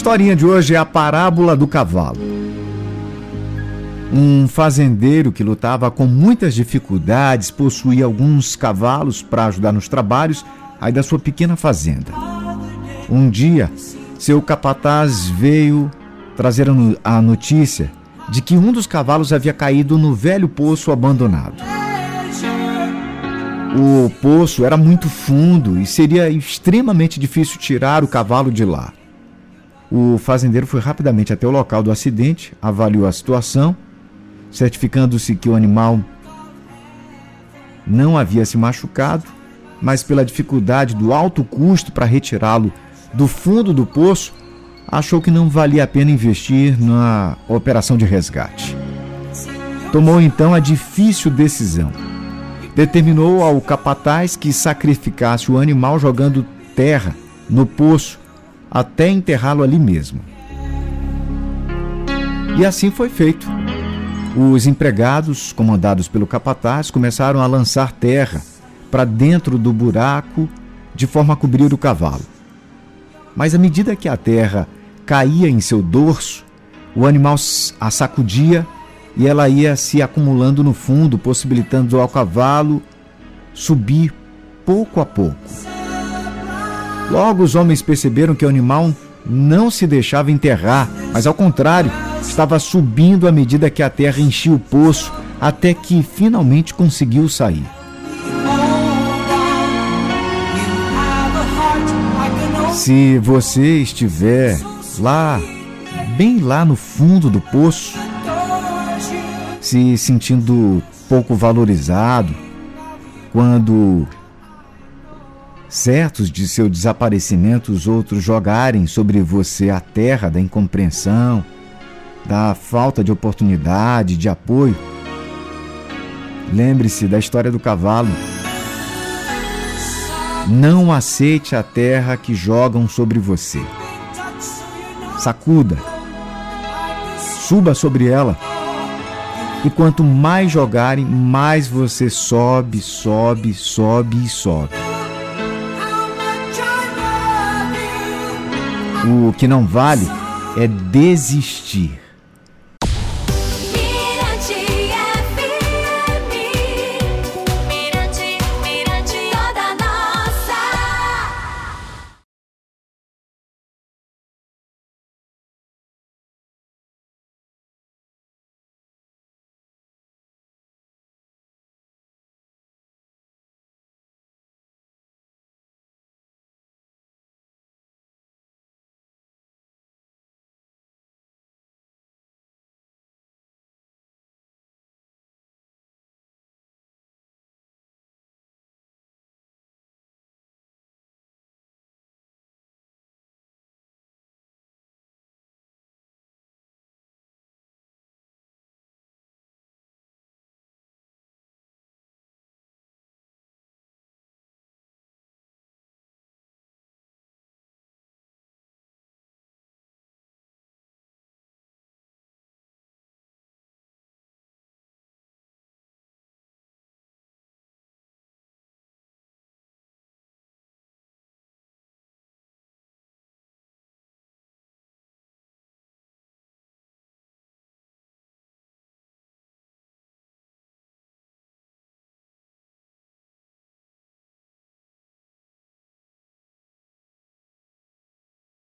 historinha de hoje é a parábola do cavalo. Um fazendeiro que lutava com muitas dificuldades possuía alguns cavalos para ajudar nos trabalhos aí da sua pequena fazenda. Um dia, seu capataz veio trazer a notícia de que um dos cavalos havia caído no velho poço abandonado. O poço era muito fundo e seria extremamente difícil tirar o cavalo de lá. O fazendeiro foi rapidamente até o local do acidente, avaliou a situação, certificando-se que o animal não havia se machucado, mas pela dificuldade do alto custo para retirá-lo do fundo do poço, achou que não valia a pena investir na operação de resgate. Tomou então a difícil decisão determinou ao capataz que sacrificasse o animal jogando terra no poço até enterrá-lo ali mesmo. E assim foi feito. Os empregados, comandados pelo capataz, começaram a lançar terra para dentro do buraco de forma a cobrir o cavalo. Mas à medida que a terra caía em seu dorso, o animal a sacudia e ela ia se acumulando no fundo, possibilitando ao cavalo subir pouco a pouco. Logo os homens perceberam que o animal não se deixava enterrar, mas ao contrário, estava subindo à medida que a terra enchia o poço, até que finalmente conseguiu sair. Se você estiver lá, bem lá no fundo do poço, se sentindo pouco valorizado, quando certos de seu desaparecimento os outros jogarem sobre você a terra da incompreensão, da falta de oportunidade, de apoio. Lembre-se da história do cavalo. Não aceite a terra que jogam sobre você. Sacuda. Suba sobre ela e quanto mais jogarem, mais você sobe, sobe, sobe e sobe. O que não vale é desistir.